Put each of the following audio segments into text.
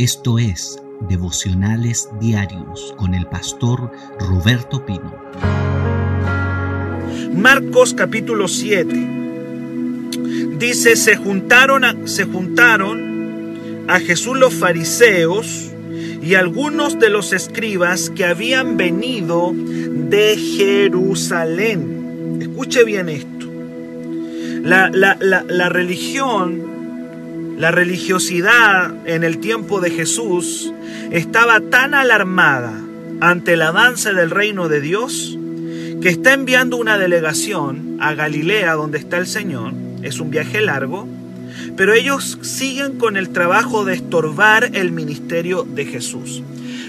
Esto es Devocionales Diarios con el pastor Roberto Pino. Marcos capítulo 7. Dice, se juntaron a, se juntaron a Jesús los fariseos y algunos de los escribas que habían venido de Jerusalén. Escuche bien esto. La, la, la, la religión la religiosidad en el tiempo de Jesús estaba tan alarmada ante el avance del reino de Dios que está enviando una delegación a Galilea donde está el Señor. Es un viaje largo, pero ellos siguen con el trabajo de estorbar el ministerio de Jesús.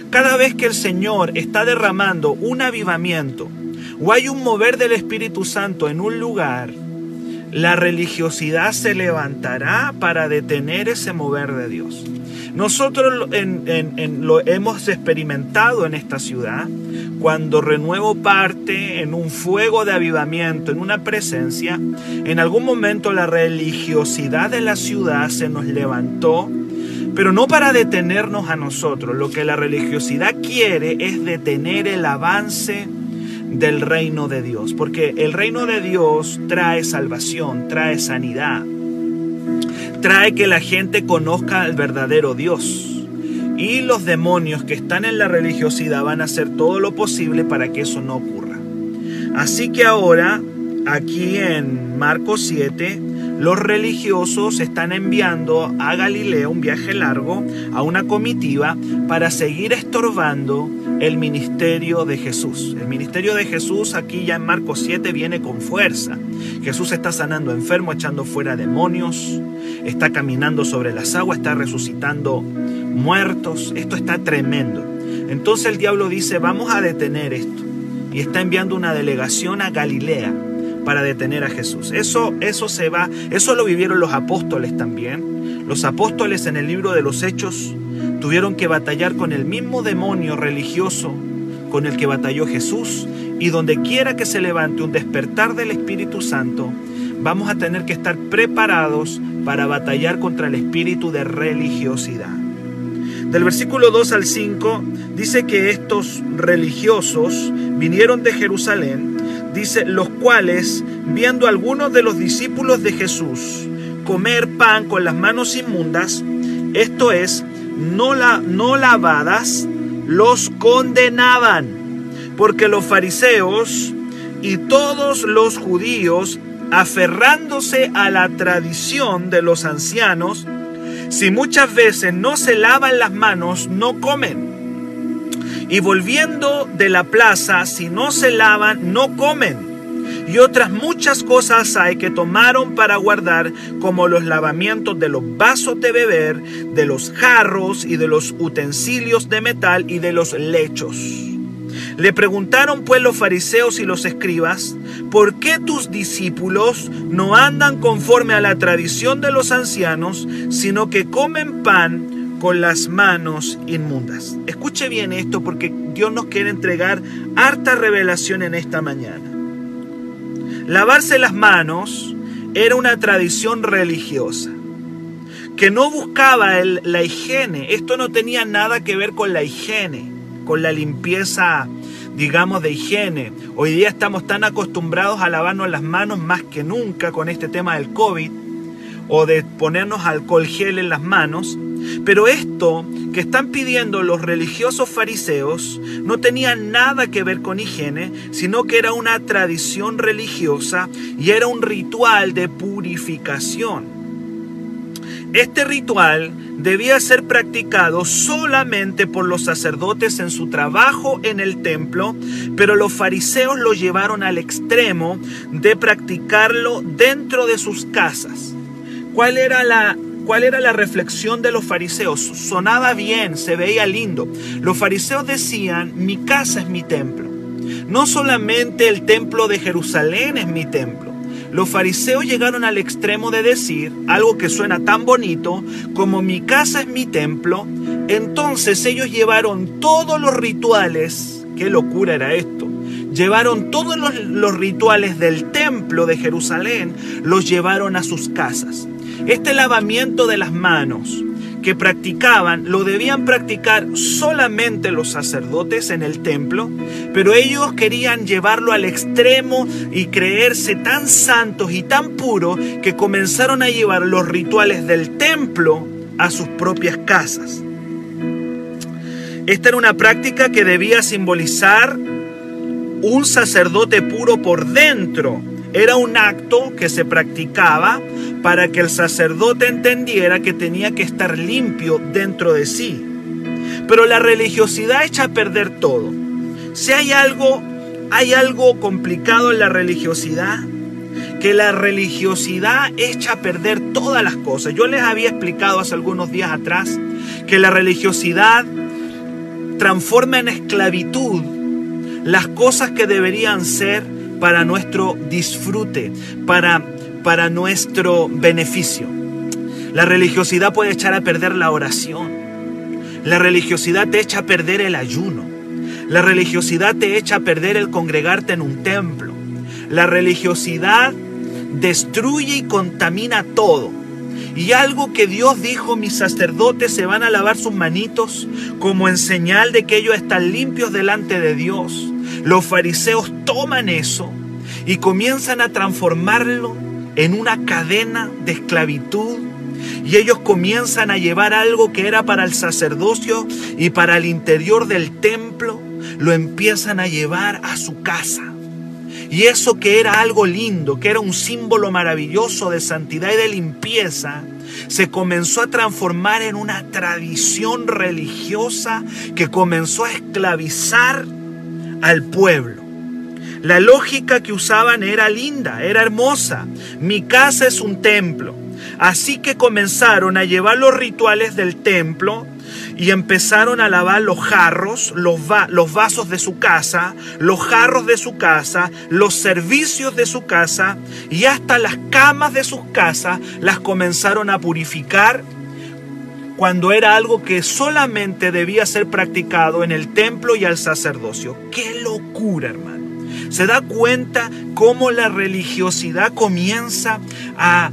Cada vez que el Señor está derramando un avivamiento o hay un mover del Espíritu Santo en un lugar, la religiosidad se levantará para detener ese mover de Dios. Nosotros lo hemos experimentado en esta ciudad cuando renuevo parte en un fuego de avivamiento, en una presencia. En algún momento la religiosidad de la ciudad se nos levantó, pero no para detenernos a nosotros. Lo que la religiosidad quiere es detener el avance del reino de Dios, porque el reino de Dios trae salvación, trae sanidad, trae que la gente conozca al verdadero Dios. Y los demonios que están en la religiosidad van a hacer todo lo posible para que eso no ocurra. Así que ahora, aquí en Marcos 7, los religiosos están enviando a Galilea un viaje largo, a una comitiva, para seguir estorbando el ministerio de Jesús. El ministerio de Jesús aquí ya en Marcos 7 viene con fuerza. Jesús está sanando enfermos, echando fuera demonios, está caminando sobre las aguas, está resucitando muertos. Esto está tremendo. Entonces el diablo dice, vamos a detener esto. Y está enviando una delegación a Galilea para detener a Jesús. Eso, eso se va, eso lo vivieron los apóstoles también. Los apóstoles en el libro de los Hechos tuvieron que batallar con el mismo demonio religioso con el que batalló Jesús y donde quiera que se levante un despertar del Espíritu Santo, vamos a tener que estar preparados para batallar contra el espíritu de religiosidad. Del versículo 2 al 5 dice que estos religiosos vinieron de Jerusalén dice, los cuales, viendo algunos de los discípulos de Jesús comer pan con las manos inmundas, esto es, no, la, no lavadas, los condenaban, porque los fariseos y todos los judíos, aferrándose a la tradición de los ancianos, si muchas veces no se lavan las manos, no comen. Y volviendo de la plaza, si no se lavan, no comen. Y otras muchas cosas hay que tomaron para guardar, como los lavamientos de los vasos de beber, de los jarros y de los utensilios de metal y de los lechos. Le preguntaron pues los fariseos y los escribas, ¿por qué tus discípulos no andan conforme a la tradición de los ancianos, sino que comen pan con las manos inmundas. Escuche bien esto porque Dios nos quiere entregar harta revelación en esta mañana. Lavarse las manos era una tradición religiosa que no buscaba la higiene. Esto no tenía nada que ver con la higiene, con la limpieza, digamos, de higiene. Hoy día estamos tan acostumbrados a lavarnos las manos más que nunca con este tema del COVID o de ponernos alcohol gel en las manos pero esto que están pidiendo los religiosos fariseos no tenía nada que ver con higiene, sino que era una tradición religiosa y era un ritual de purificación. Este ritual debía ser practicado solamente por los sacerdotes en su trabajo en el templo, pero los fariseos lo llevaron al extremo de practicarlo dentro de sus casas. ¿Cuál era la ¿Cuál era la reflexión de los fariseos? Sonaba bien, se veía lindo. Los fariseos decían, mi casa es mi templo. No solamente el templo de Jerusalén es mi templo. Los fariseos llegaron al extremo de decir algo que suena tan bonito como mi casa es mi templo. Entonces ellos llevaron todos los rituales, qué locura era esto, llevaron todos los, rituales del templo de Jerusalén, los llevaron a sus casas. Este lavamiento de las manos, que practicaban lo debían practicar solamente los sacerdotes en el templo, pero ellos querían llevarlo al extremo y creerse tan santos y tan puros que comenzaron a llevar los rituales del templo a sus propias casas. Esta era una práctica que debía simbolizar un sacerdote puro por dentro. Era un acto que se practicaba para que el sacerdote entendiera que tenía que estar limpio dentro de sí. Pero la religiosidad echa a perder todo. Si hay algo, hay algo complicado en la religiosidad, que la religiosidad echa a perder todas las cosas. Yo les había explicado hace algunos días atrás que la religiosidad transforma en esclavitud las cosas que deberían ser para nuestro disfrute, para para nuestro beneficio. La religiosidad puede echar a perder la oración. La religiosidad te echa a perder el ayuno. La religiosidad te echa a perder el congregarte en un templo. La religiosidad destruye y contamina todo. Y algo que Dios dijo, mis sacerdotes se van a lavar sus manitos como en señal de que ellos están limpios delante de Dios. Los fariseos toman eso y comienzan a transformarlo en una cadena de esclavitud y ellos comienzan a llevar algo que era para el sacerdocio y para el interior del templo, lo empiezan a llevar a su casa. Y eso que era algo lindo, que era un símbolo maravilloso de santidad y de limpieza, se comenzó a transformar en una tradición religiosa que comenzó a esclavizar al pueblo. La lógica que usaban era linda, era hermosa. Mi casa es un templo. Así que comenzaron a llevar los rituales del templo y empezaron a lavar los jarros, los, vasos de su casa, los jarros de su casa, los servicios de su casa y hasta las camas de sus casas las comenzaron a purificar cuando era algo que solamente debía ser practicado en el templo y al sacerdocio. ¡Qué locura, hermano! se da cuenta cómo la religiosidad comienza a,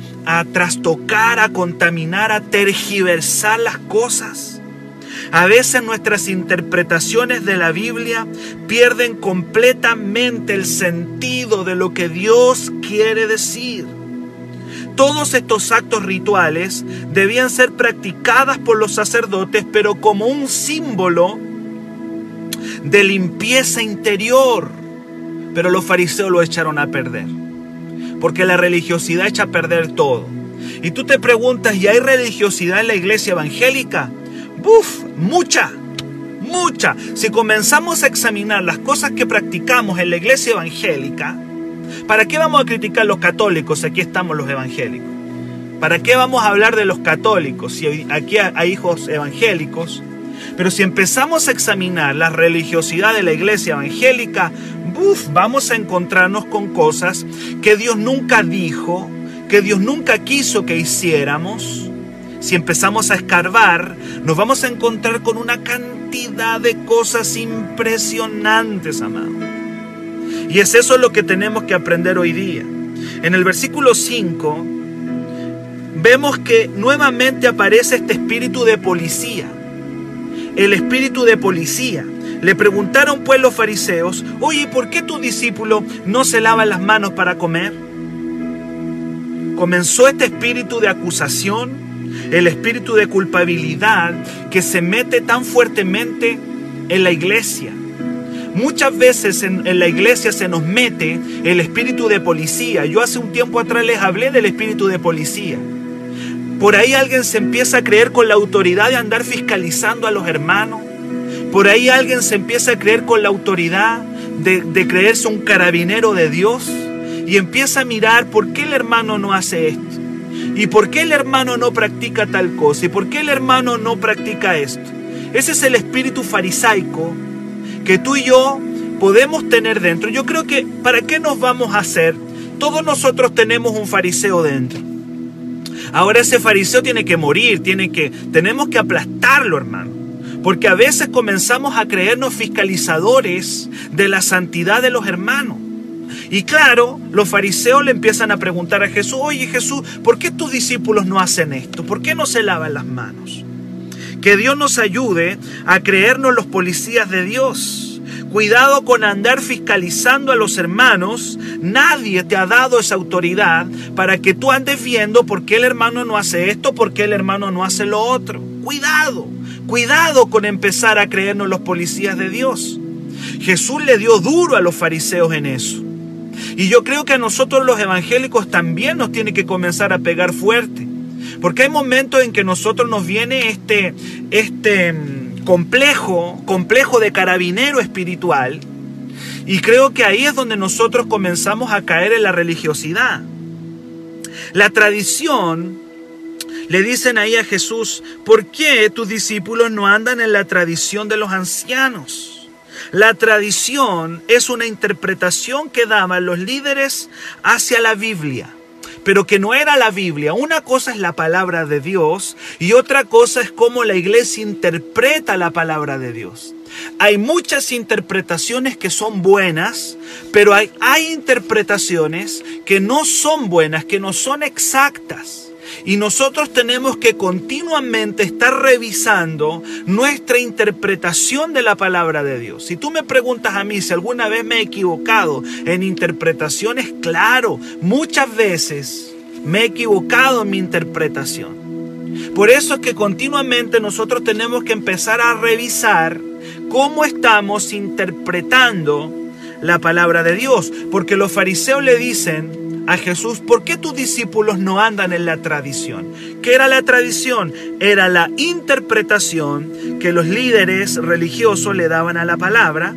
trastocar, a contaminar, a tergiversar las cosas. A veces nuestras interpretaciones de la Biblia pierden completamente el sentido de lo que Dios quiere decir. Todos estos actos rituales debían ser practicadas por los sacerdotes, pero como un símbolo de limpieza interior pero los fariseos lo echaron a perder. Porque la religiosidad echa a perder todo. Y tú te preguntas, ¿y hay religiosidad en la iglesia evangélica? ¡Buf! Mucha, mucha. Si comenzamos a examinar las cosas que practicamos en la iglesia evangélica, ¿para qué vamos a criticar a los católicos si aquí estamos los evangélicos? ¿Para qué vamos a hablar de los católicos si aquí hay hijos evangélicos? Pero si empezamos a examinar la religiosidad de la iglesia evangélica, vamos a encontrarnos con cosas que Dios nunca dijo, que Dios nunca quiso que hiciéramos. Si empezamos a escarbar, nos vamos a encontrar con una cantidad de cosas impresionantes, amado. Y es eso lo que tenemos que aprender hoy día. En el versículo 5 vemos que nuevamente aparece este espíritu de policía. El espíritu de policía. Le preguntaron pues los fariseos, oye, ¿por qué tu discípulo no se lava las manos para comer? Comenzó este espíritu de acusación, el espíritu de culpabilidad que se mete tan fuertemente en la iglesia. Muchas veces en, la iglesia se nos mete el espíritu de policía. Yo hace un tiempo atrás les hablé del espíritu de policía. Por ahí alguien se empieza a creer con la autoridad de andar fiscalizando a los hermanos, por ahí alguien se empieza a creer con la autoridad de, creerse un carabinero de Dios y empieza a mirar por qué el hermano no hace esto. ¿Y por qué el hermano no practica tal cosa? ¿Y por qué el hermano no practica esto? Ese es el espíritu farisaico que tú y yo podemos tener dentro. Yo creo que, ¿para qué nos vamos a hacer? Todos nosotros tenemos un fariseo dentro. Ahora ese fariseo tiene que morir, tiene que, tenemos que aplastarlo, hermano. Porque a veces comenzamos a creernos fiscalizadores de la santidad de los hermanos. Y claro, los fariseos le empiezan a preguntar a Jesús, oye Jesús, ¿por qué tus discípulos no hacen esto? ¿Por qué no se lavan las manos? Que Dios nos ayude a creernos los policías de Dios. Cuidado con andar fiscalizando a los hermanos. Nadie te ha dado esa autoridad para que tú andes viendo por qué el hermano no hace esto, por qué el hermano no hace lo otro. Cuidado, cuidado con empezar a creernos los policías de Dios. Jesús le dio duro a los fariseos en eso. Y yo creo que a nosotros los evangélicos también nos tiene que comenzar a pegar fuerte. Porque hay momentos en que nosotros nos viene este, este mm, complejo, complejo de carabinero espiritual. Y creo que ahí es donde nosotros comenzamos a caer en la religiosidad. La tradición, le dicen ahí a Jesús, ¿por qué tus discípulos no andan en la tradición de los ancianos? La tradición es una interpretación que daban los líderes hacia la Biblia, pero que no era la Biblia. Una cosa es la palabra de Dios y otra cosa es cómo la iglesia interpreta la palabra de Dios. Hay muchas interpretaciones que son buenas, pero hay, hay interpretaciones que no son buenas, que no son exactas. Y nosotros tenemos que continuamente estar revisando nuestra interpretación de la palabra de Dios. Si tú me preguntas a mí si alguna vez me he equivocado en interpretaciones, claro, muchas veces me he equivocado en mi interpretación. Por eso es que continuamente nosotros tenemos que empezar a revisar cómo estamos interpretando la palabra de Dios. Porque los fariseos le dicen, a Jesús, ¿por qué tus discípulos no andan en la tradición? ¿Qué era la tradición? Era la interpretación que los líderes religiosos le daban a la palabra.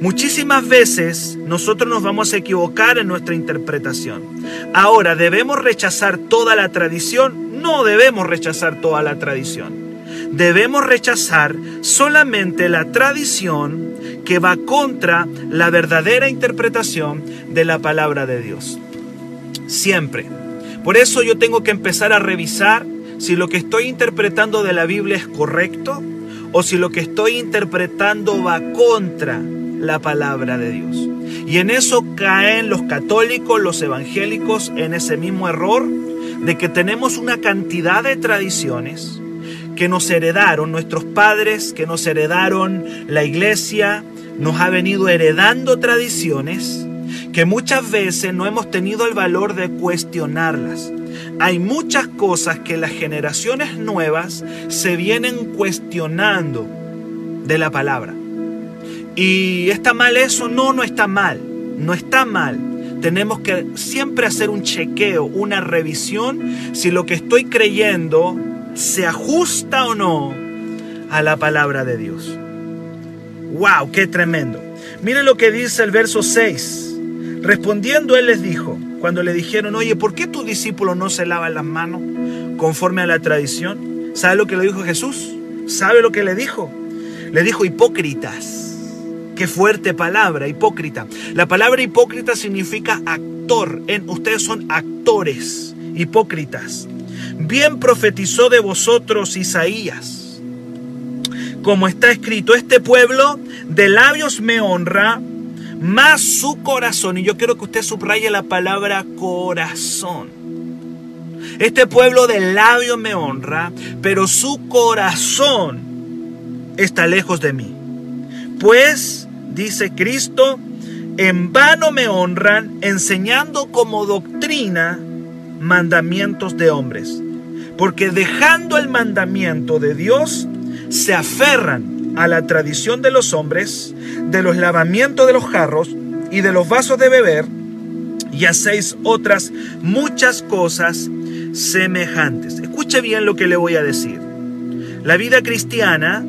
Muchísimas veces nosotros nos vamos a equivocar en nuestra interpretación. Ahora, ¿debemos rechazar toda la tradición? No debemos rechazar toda la tradición. Debemos rechazar solamente la tradición que va contra la verdadera interpretación de la palabra de Dios. Siempre. Por eso yo tengo que empezar a revisar si lo que estoy interpretando de la Biblia es correcto o si lo que estoy interpretando va contra la palabra de Dios. Y en eso caen los católicos, los evangélicos, en ese mismo error de que tenemos una cantidad de tradiciones que nos heredaron nuestros padres, que nos heredaron la iglesia, nos ha venido heredando tradiciones que muchas veces no hemos tenido el valor de cuestionarlas. Hay muchas cosas que las generaciones nuevas se vienen cuestionando de la palabra. ¿Y está mal eso? No, no está mal. No está mal. Tenemos que siempre hacer un chequeo, una revisión, si lo que estoy creyendo se ajusta o no a la palabra de Dios. ¡Wow! ¡Qué tremendo! Miren lo que dice el verso 6. Respondiendo él les dijo, cuando le dijeron, oye, ¿por qué tus discípulos no se lavan las manos conforme a la tradición? ¿Sabe lo que le dijo Jesús? ¿Sabe lo que le dijo? Le dijo hipócritas. Qué fuerte palabra, hipócrita. La palabra hipócrita significa actor. En, ustedes son actores, hipócritas. Bien profetizó de vosotros Isaías. Como está escrito, este pueblo de labios me honra, más su corazón, y yo quiero que usted subraye la palabra corazón. Este pueblo de labios me honra, pero su corazón está lejos de mí. Pues, dice Cristo, en vano me honran enseñando como doctrina mandamientos de hombres. Porque dejando el mandamiento de Dios, se aferran a la tradición de los hombres, de los lavamientos de los jarros y de los vasos de beber, y hacéis otras muchas cosas semejantes. Escuche bien lo que le voy a decir. La vida cristiana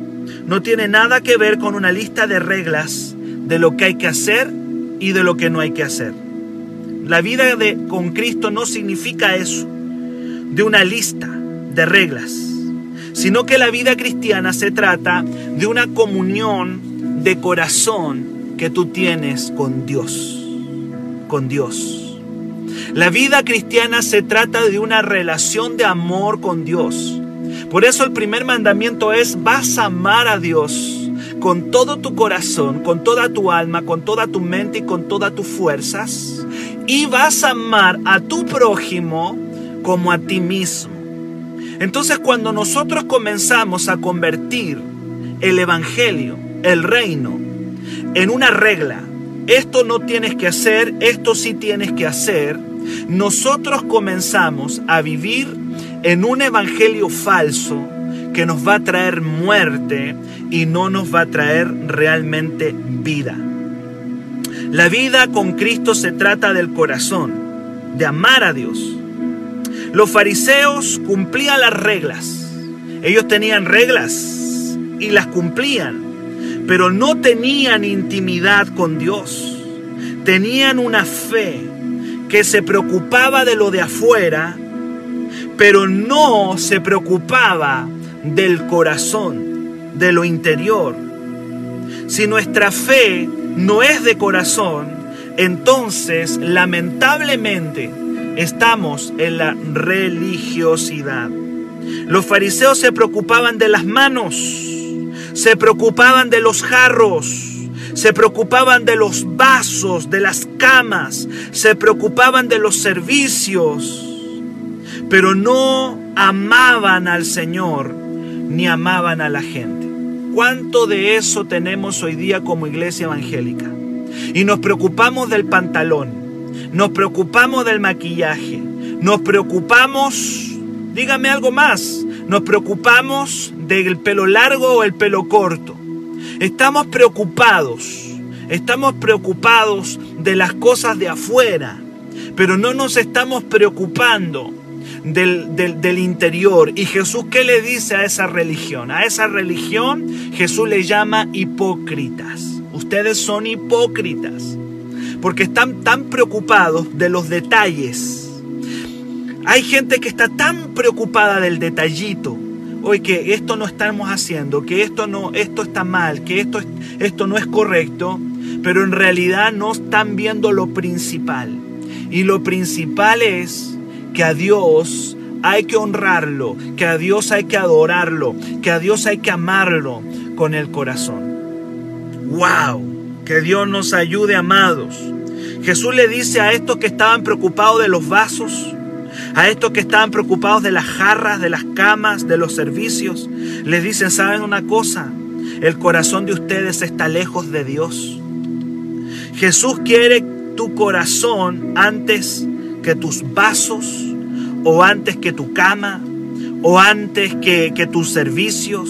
no tiene nada que ver con una lista de reglas de lo que hay que hacer y de lo que no hay que hacer. La vida de, con Cristo no significa eso, de una lista de reglas sino que la vida cristiana se trata de una comunión de corazón que tú tienes con Dios, con Dios. La vida cristiana se trata de una relación de amor con Dios. Por eso el primer mandamiento es, vas a amar a Dios con todo tu corazón, con toda tu alma, con toda tu mente y con todas tus fuerzas. Y vas a amar a tu prójimo como a ti mismo. Entonces cuando nosotros comenzamos a convertir el Evangelio, el reino, en una regla, esto no tienes que hacer, esto sí tienes que hacer, nosotros comenzamos a vivir en un evangelio falso que nos va a traer muerte y no nos va a traer realmente vida. La vida con Cristo se trata del corazón, de amar a Dios. Los fariseos cumplían las reglas. Ellos tenían reglas y las cumplían, pero no tenían intimidad con Dios. Tenían una fe que se preocupaba de lo de afuera, pero no se preocupaba del corazón, de lo interior. Si nuestra fe no es de corazón, entonces lamentablemente estamos en la religiosidad. Los fariseos se preocupaban de las manos, se preocupaban de los jarros, se preocupaban de los vasos, de las camas, se preocupaban de los servicios, pero no amaban al Señor ni amaban a la gente. ¿Cuánto de eso tenemos hoy día como iglesia evangélica? Y nos preocupamos del pantalón, nos preocupamos del maquillaje, nos preocupamos, dígame algo más, nos preocupamos del pelo largo o el pelo corto. Estamos preocupados, estamos preocupados de las cosas de afuera, pero no nos estamos preocupando del, del, interior. ¿Y Jesús qué le dice a esa religión? A esa religión Jesús le llama hipócritas. Ustedes son hipócritas porque están tan preocupados de los detalles. Hay gente que está tan preocupada del detallito. Hoy que esto no estamos haciendo, que esto no, esto está mal, que esto, esto no es correcto, pero en realidad no están viendo lo principal. Y lo principal es que a Dios hay que honrarlo, que a Dios hay que adorarlo, que a Dios hay que amarlo con el corazón. ¡Wow! Que Dios nos ayude, amados. Jesús le dice a estos que estaban preocupados de los vasos, a estos que estaban preocupados de las jarras, de las camas, de los servicios, les dicen, ¿saben una cosa? El corazón de ustedes está lejos de Dios. Jesús quiere tu corazón antes que tus vasos, o antes que tu cama, o antes que, que tus servicios,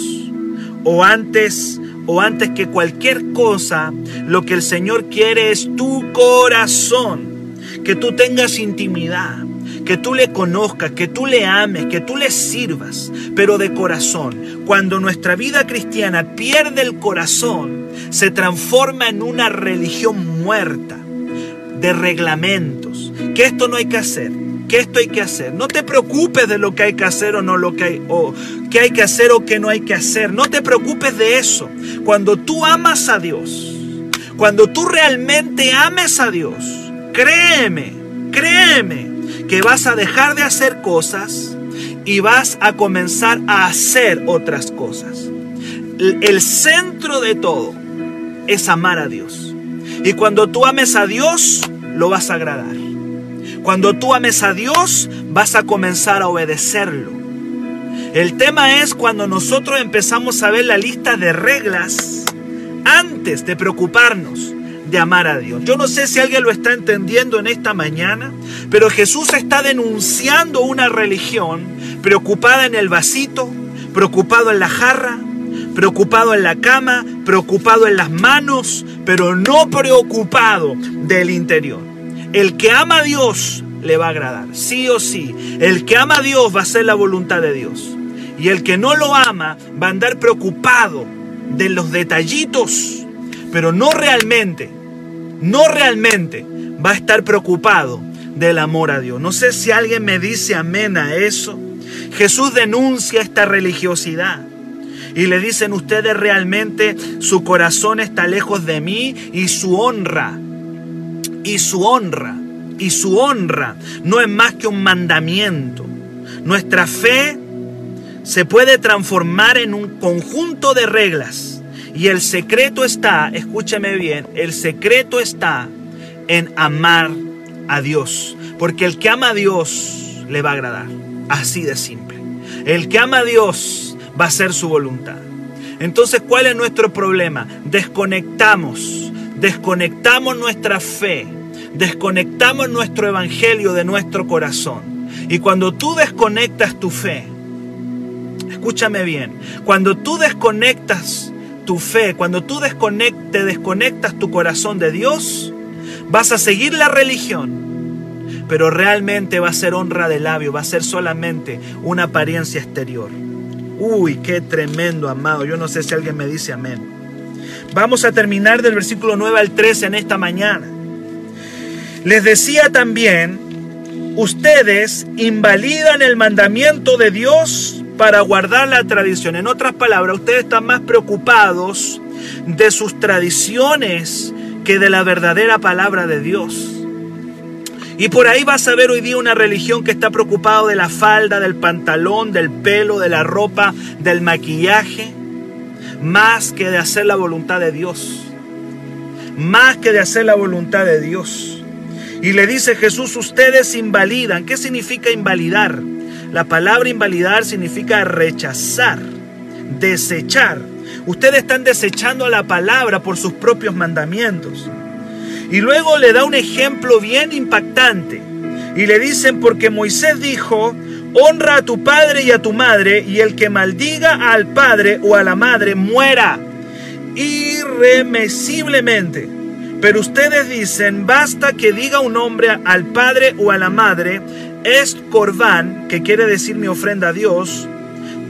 o antes o antes que cualquier cosa, lo que el Señor quiere es tu corazón, que tú tengas intimidad, que tú le conozcas, que tú le ames, que tú le sirvas, pero de corazón. Cuando nuestra vida cristiana pierde el corazón, se transforma en una religión muerta de reglamentos, que esto no hay que hacer, que esto hay que hacer. No te preocupes de lo que hay que hacer o no lo que hay, o qué hay que hacer o qué no hay que hacer. No te preocupes de eso. Cuando tú amas a Dios, cuando tú realmente ames a Dios, créeme, créeme que vas a dejar de hacer cosas y vas a comenzar a hacer otras cosas. El centro de todo es amar a Dios. Y cuando tú ames a Dios, lo vas a agradar. Cuando tú ames a Dios, vas a comenzar a obedecerlo. El tema es cuando nosotros empezamos a ver la lista de reglas antes de preocuparnos de amar a Dios. Yo no sé si alguien lo está entendiendo en esta mañana, pero Jesús está denunciando una religión preocupada en el vasito, preocupado en la jarra, preocupado en la cama, preocupado en las manos, pero no preocupado del interior. El que ama a Dios le va a agradar, sí o sí. El que ama a Dios va a hacer la voluntad de Dios. Y el que no lo ama va a andar preocupado de los detallitos, pero no realmente, no realmente va a estar preocupado del amor a Dios. No sé si alguien me dice amén a eso. Jesús denuncia esta religiosidad y le dicen ustedes realmente su corazón está lejos de mí y su honra, y su honra, y su honra no es más que un mandamiento. Nuestra fe se puede transformar en un conjunto de reglas y el secreto está, escúcheme bien, el secreto está en amar a Dios, porque el que ama a Dios le va a agradar, así de simple. El que ama a Dios va a hacer su voluntad. Entonces, ¿cuál es nuestro problema? Desconectamos, desconectamos nuestra fe, desconectamos nuestro evangelio de nuestro corazón. Y cuando tú desconectas tu fe, escúchame bien, cuando tú desconectas tu fe, cuando tú te desconectas tu corazón de Dios, vas a seguir la religión, pero realmente va a ser honra de labio, va a ser solamente una apariencia exterior. Uy, qué tremendo, amado. Yo no sé si alguien me dice amén. Vamos a terminar del versículo 9 al 13 en esta mañana. Les decía también, ustedes invalidan el mandamiento de Dios para guardar la tradición. En otras palabras, ustedes están más preocupados de sus tradiciones que de la verdadera palabra de Dios. Y por ahí vas a ver hoy día una religión que está preocupado de la falda, del pantalón, del pelo, de la ropa, del maquillaje, más que de hacer la voluntad de Dios. Más que de hacer la voluntad de Dios. Y le dice Jesús, ustedes invalidan. ¿Qué significa invalidar? La palabra invalidar significa rechazar, desechar. Ustedes están desechando la palabra por sus propios mandamientos. Y luego le da un ejemplo bien impactante. Y le dicen, porque Moisés dijo, honra a tu padre y a tu madre, y el que maldiga al padre o a la madre muera irremisiblemente. Pero ustedes dicen, basta que diga un hombre al padre o a la madre, es corbán, que quiere decir mi ofrenda a Dios,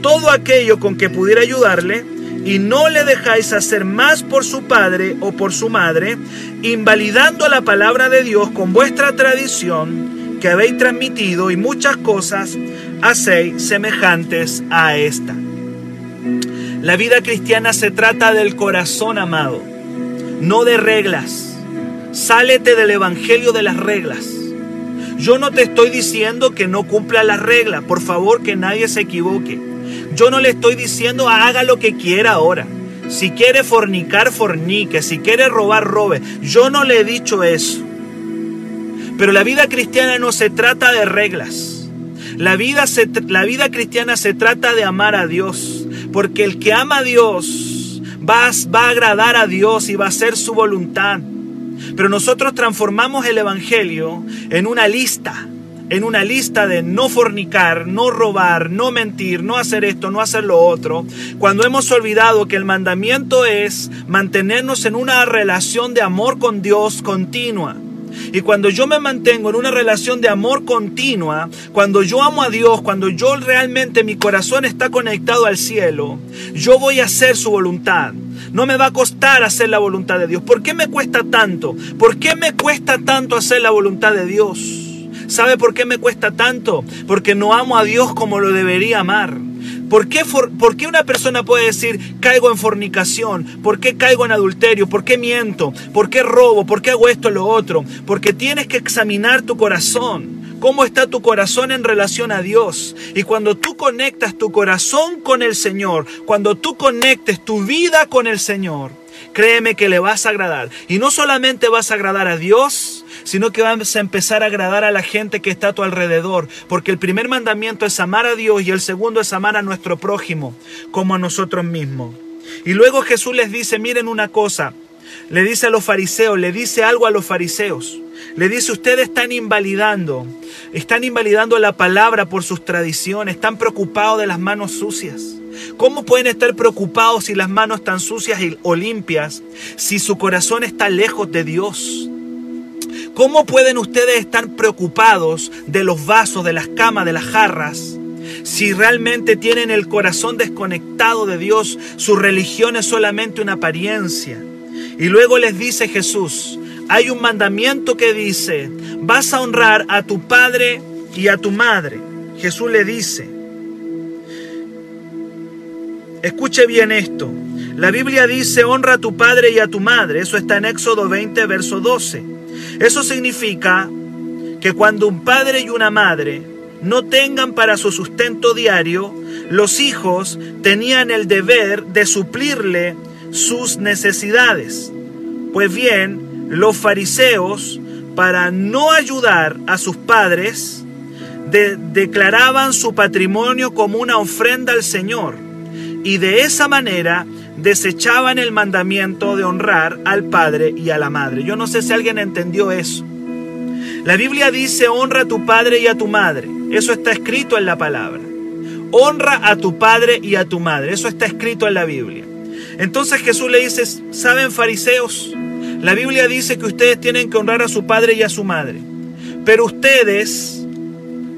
todo aquello con que pudiera ayudarle, y no le dejáis hacer más por su padre o por su madre, invalidando la palabra de Dios con vuestra tradición que habéis transmitido y muchas cosas hacéis semejantes a esta. La vida cristiana se trata del corazón amado, no de reglas. Sálete del evangelio de las reglas. Yo no te estoy diciendo que no cumpla las reglas, por favor que nadie se equivoque. Yo no le estoy diciendo haga lo que quiera ahora. Si quiere fornicar, fornique. Si quiere robar, robe. Yo no le he dicho eso. Pero la vida cristiana no se trata de reglas. La vida, la vida cristiana se trata de amar a Dios. Porque el que ama a Dios va, va a agradar a Dios y va a hacer su voluntad. Pero nosotros transformamos el Evangelio en una lista en una lista de no fornicar, no robar, no mentir, no hacer esto, no hacer lo otro, cuando hemos olvidado que el mandamiento es mantenernos en una relación de amor con Dios continua. Y cuando yo me mantengo en una relación de amor continua, cuando yo amo a Dios, cuando yo realmente mi corazón está conectado al cielo, yo voy a hacer su voluntad. No me va a costar hacer la voluntad de Dios. ¿Por qué me cuesta tanto? ¿Por qué me cuesta tanto hacer la voluntad de Dios? ¿Sabe por qué me cuesta tanto? Porque no amo a Dios como lo debería amar. ¿Por qué, ¿Por qué, una persona puede decir caigo en fornicación? ¿Por qué caigo en adulterio? ¿Por qué miento? ¿Por qué robo? ¿Por qué hago esto o lo otro? Porque tienes que examinar tu corazón. ¿Cómo está tu corazón en relación a Dios? Y cuando tú conectas tu corazón con el Señor, cuando tú conectes tu vida con el Señor, créeme que le vas a agradar. Y no solamente vas a agradar a Dios, sino que vas a empezar a agradar a la gente que está a tu alrededor, porque el primer mandamiento es amar a Dios y el segundo es amar a nuestro prójimo como a nosotros mismos. Y luego Jesús les dice, miren una cosa, le dice a los fariseos, le dice algo a los fariseos. Le dice, ustedes están invalidando, están invalidando la palabra por sus tradiciones, están preocupados de las manos sucias. ¿Cómo pueden estar preocupados si las manos están sucias o limpias si su corazón está lejos de Dios? ¿Cómo pueden ustedes estar preocupados de los vasos, de las camas, de las jarras? Si realmente tienen el corazón desconectado de Dios, su religión es solamente una apariencia. Y luego les dice Jesús, hay un mandamiento que dice, vas a honrar a tu padre y a tu madre. Jesús le dice, escuche bien esto, la Biblia dice, honra a tu padre y a tu madre, eso está en Éxodo 20, verso 12. Eso significa que cuando un padre y una madre no tengan para su sustento diario, los hijos tenían el deber de suplirle sus necesidades. Pues bien, los fariseos, para no ayudar a sus padres, declaraban su patrimonio como una ofrenda al Señor y de esa manera desechaban el mandamiento de honrar al padre y a la madre. Yo no sé si alguien entendió eso. La Biblia dice honra a tu padre y a tu madre. Eso está escrito en la palabra. Honra a tu padre y a tu madre. Eso está escrito en la Biblia. Entonces Jesús le dice, ¿saben fariseos? La Biblia dice que ustedes tienen que honrar a su padre y a su madre. Pero ustedes,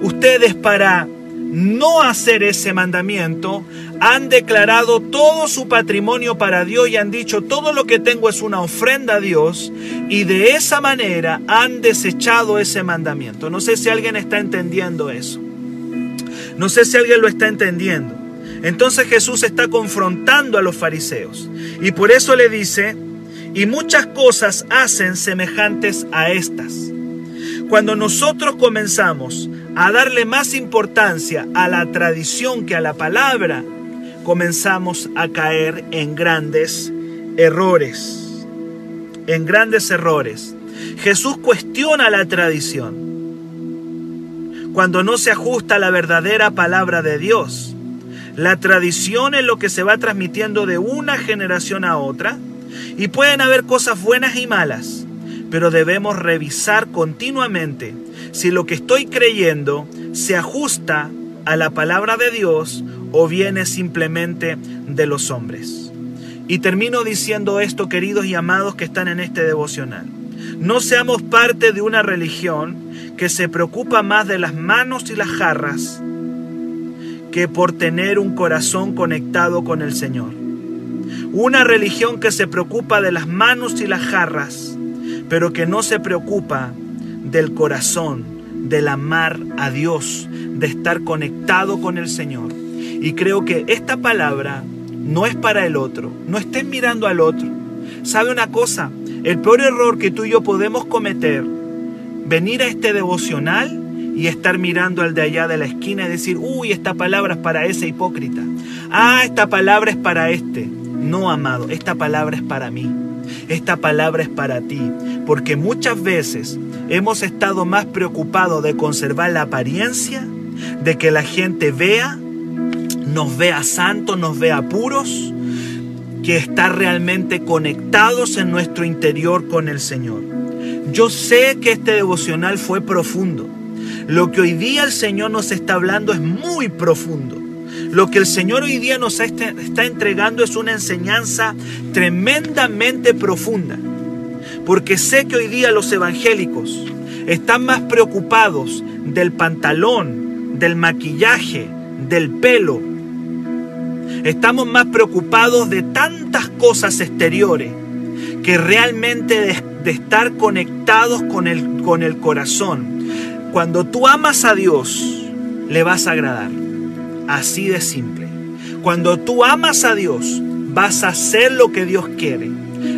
ustedes para no hacer ese mandamiento, han declarado todo su patrimonio para Dios y han dicho todo lo que tengo es una ofrenda a Dios y de esa manera han desechado ese mandamiento. No sé si alguien está entendiendo eso. No sé si alguien lo está entendiendo. Entonces Jesús está confrontando a los fariseos y por eso le dice, y muchas cosas hacen semejantes a estas. Cuando nosotros comenzamos a darle más importancia a la tradición que a la palabra, comenzamos a caer en grandes errores. En grandes errores. Jesús cuestiona la tradición cuando no se ajusta a la verdadera palabra de Dios. La tradición es lo que se va transmitiendo de una generación a otra y pueden haber cosas buenas y malas, pero debemos revisar continuamente si lo que estoy creyendo se ajusta a la palabra de Dios o viene simplemente de los hombres. Y termino diciendo esto, queridos y amados que están en este devocional. No seamos parte de una religión que se preocupa más de las manos y las jarras que por tener un corazón conectado con el Señor. Una religión que se preocupa de las manos y las jarras, pero que no se preocupa del corazón, del amar a Dios, de estar conectado con el Señor. Y creo que esta palabra no es para el otro. No estén mirando al otro. ¿Sabe una cosa? El peor error que tú y yo podemos cometer, venir a este devocional y estar mirando al de allá de la esquina y decir, uy, esta palabra es para ese hipócrita. Ah, esta palabra es para este. No, amado, esta palabra es para mí. Esta palabra es para ti. Porque muchas veces hemos estado más preocupados de conservar la apariencia, de que la gente vea nos vea santos, nos vea puros, que estar realmente conectados en nuestro interior con el Señor. Yo sé que este devocional fue profundo. Lo que hoy día el Señor nos está hablando es muy profundo. Lo que el Señor hoy día nos está entregando es una enseñanza tremendamente profunda. Porque sé que hoy día los evangélicos están más preocupados del pantalón, del maquillaje, del pelo, Estamos más preocupados de tantas cosas exteriores que realmente de, estar conectados con el, con el corazón. Cuando tú amas a Dios, le vas a agradar. Así de simple. Cuando tú amas a Dios, vas a hacer lo que Dios quiere.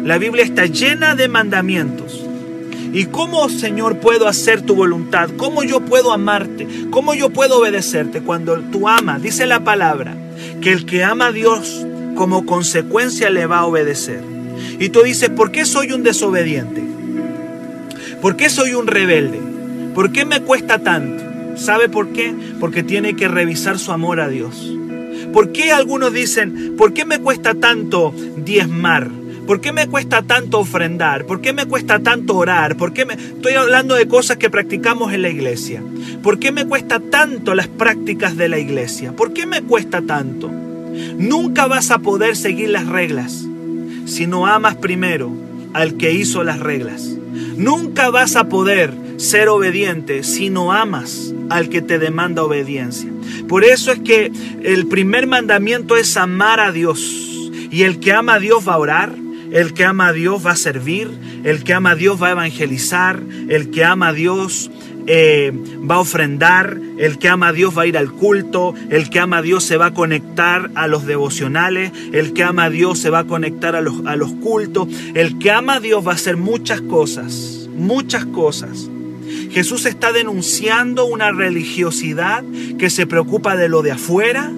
La Biblia está llena de mandamientos. ¿Y cómo, Señor, puedo hacer tu voluntad? ¿Cómo yo puedo amarte? ¿Cómo yo puedo obedecerte? Cuando tú amas, dice la palabra, que el que ama a Dios como consecuencia le va a obedecer. Y tú dices, ¿por qué soy un desobediente? ¿Por qué soy un rebelde? ¿Por qué me cuesta tanto? ¿Sabe por qué? Porque tiene que revisar su amor a Dios. ¿Por qué algunos dicen, ¿por qué me cuesta tanto diezmar? ¿Por qué me cuesta tanto ofrendar? ¿Por qué me cuesta tanto orar? ¿Por qué me... Estoy hablando de cosas que practicamos en la iglesia. ¿Por qué me cuesta tanto las prácticas de la iglesia? ¿Por qué me cuesta tanto? Nunca vas a poder seguir las reglas si no amas primero al que hizo las reglas. Nunca vas a poder ser obediente si no amas al que te demanda obediencia. Por eso es que el primer mandamiento es amar a Dios. Y el que ama a Dios va a orar, el que ama a Dios va a servir, el que ama a Dios va a evangelizar, el que ama a Dios eh, va a ofrendar, el que ama a Dios va a ir al culto, el que ama a Dios se va a conectar a los devocionales, el que ama a Dios se va a conectar a los, a los cultos, el que ama a Dios va a hacer muchas cosas, muchas cosas. Jesús está denunciando una religiosidad que se preocupa de lo de afuera,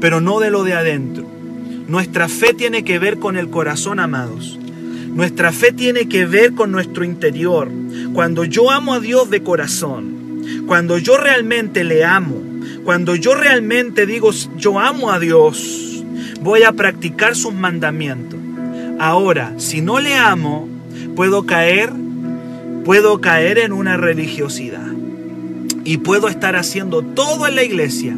pero no de lo de adentro. Nuestra fe tiene que ver con el corazón, amados. Nuestra fe tiene que ver con nuestro interior. Cuando yo amo a Dios de corazón, Cuando yo realmente le amo, cuando yo realmente digo, yo amo a Dios, voy a practicar sus mandamientos. Ahora, si no le amo, puedo caer, puedo caer en una religiosidad. Y puedo estar haciendo todo en la iglesia,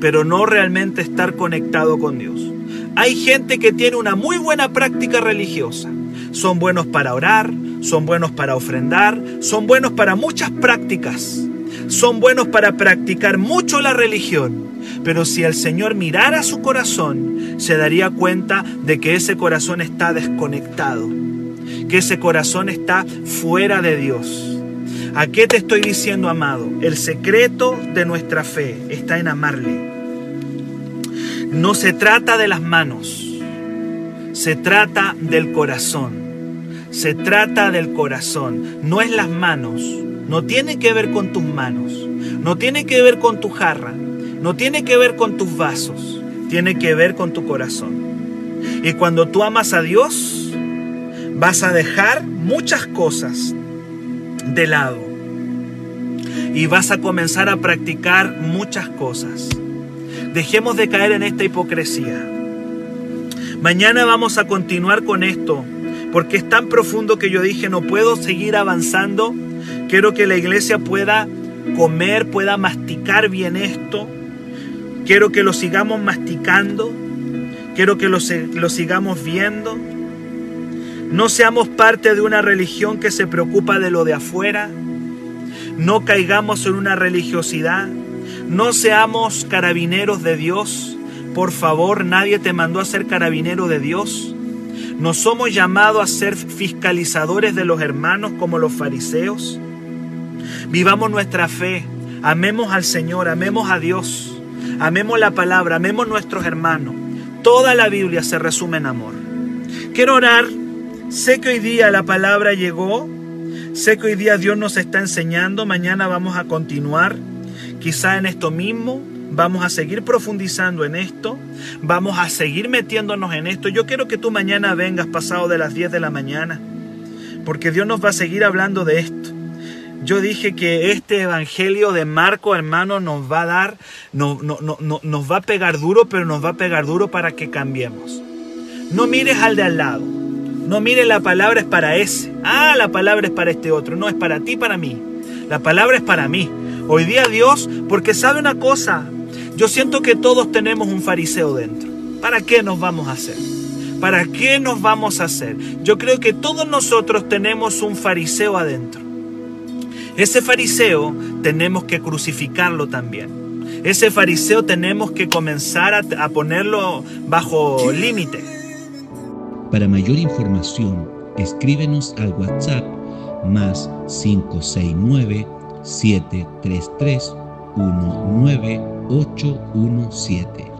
pero no realmente estar conectado con Dios. Hay gente que tiene una muy buena práctica religiosa. Son buenos para orar, son buenos para ofrendar, son buenos para muchas prácticas. Son buenos para practicar mucho la religión. Pero si el Señor mirara su corazón, se daría cuenta de que ese corazón está desconectado, que ese corazón está fuera de Dios. ¿A qué te estoy diciendo, amado? El secreto de nuestra fe está en amarle. No se trata de las manos, se trata del corazón. Se trata del corazón, no es las manos. No tiene que ver con tus manos, no tiene que ver con tu jarra, no tiene que ver con tus vasos, tiene que ver con tu corazón. Y cuando tú amas a Dios, vas a dejar muchas cosas de lado. Y vas a comenzar a practicar muchas cosas. Dejemos de caer en esta hipocresía. Mañana vamos a continuar con esto, porque es tan profundo que yo dije, no puedo seguir avanzando. Quiero que la iglesia pueda comer, pueda masticar bien esto. Quiero que lo sigamos masticando. Quiero que lo, sigamos viendo. No seamos parte de una religión que se preocupa de lo de afuera. No caigamos en una religiosidad. No seamos carabineros de Dios. Por favor, nadie te mandó a ser carabinero de Dios. No somos llamados a ser fiscalizadores de los hermanos como los fariseos. Vivamos nuestra fe. Amemos al Señor, amemos a Dios. Amemos la palabra, amemos nuestros hermanos. Toda la Biblia se resume en amor. Quiero orar. Sé que hoy día la palabra llegó. Sé que hoy día Dios nos está enseñando. Mañana vamos a continuar quizá en esto mismo, vamos a seguir profundizando en esto, vamos a seguir metiéndonos en esto. Yo quiero que tú mañana vengas pasado de las 10 de la mañana, porque Dios nos va a seguir hablando de esto. Yo dije que este evangelio de Marco, hermano, nos va a dar, no, no, no, nos va a pegar duro, pero nos va a pegar duro para que cambiemos. No mires al de al lado. No mires la palabra es para ese. Ah, la palabra es para este otro. No, es para ti, para mí. La palabra es para mí. Hoy día Dios, porque sabe una cosa, yo siento que todos tenemos un fariseo dentro. ¿Para qué nos vamos a hacer? ¿Para qué nos vamos a hacer? Yo creo que todos nosotros tenemos un fariseo adentro. Ese fariseo tenemos que crucificarlo también. Ese fariseo tenemos que comenzar a, ponerlo bajo límite. Para mayor información, escríbenos al WhatsApp más 569 733 19817.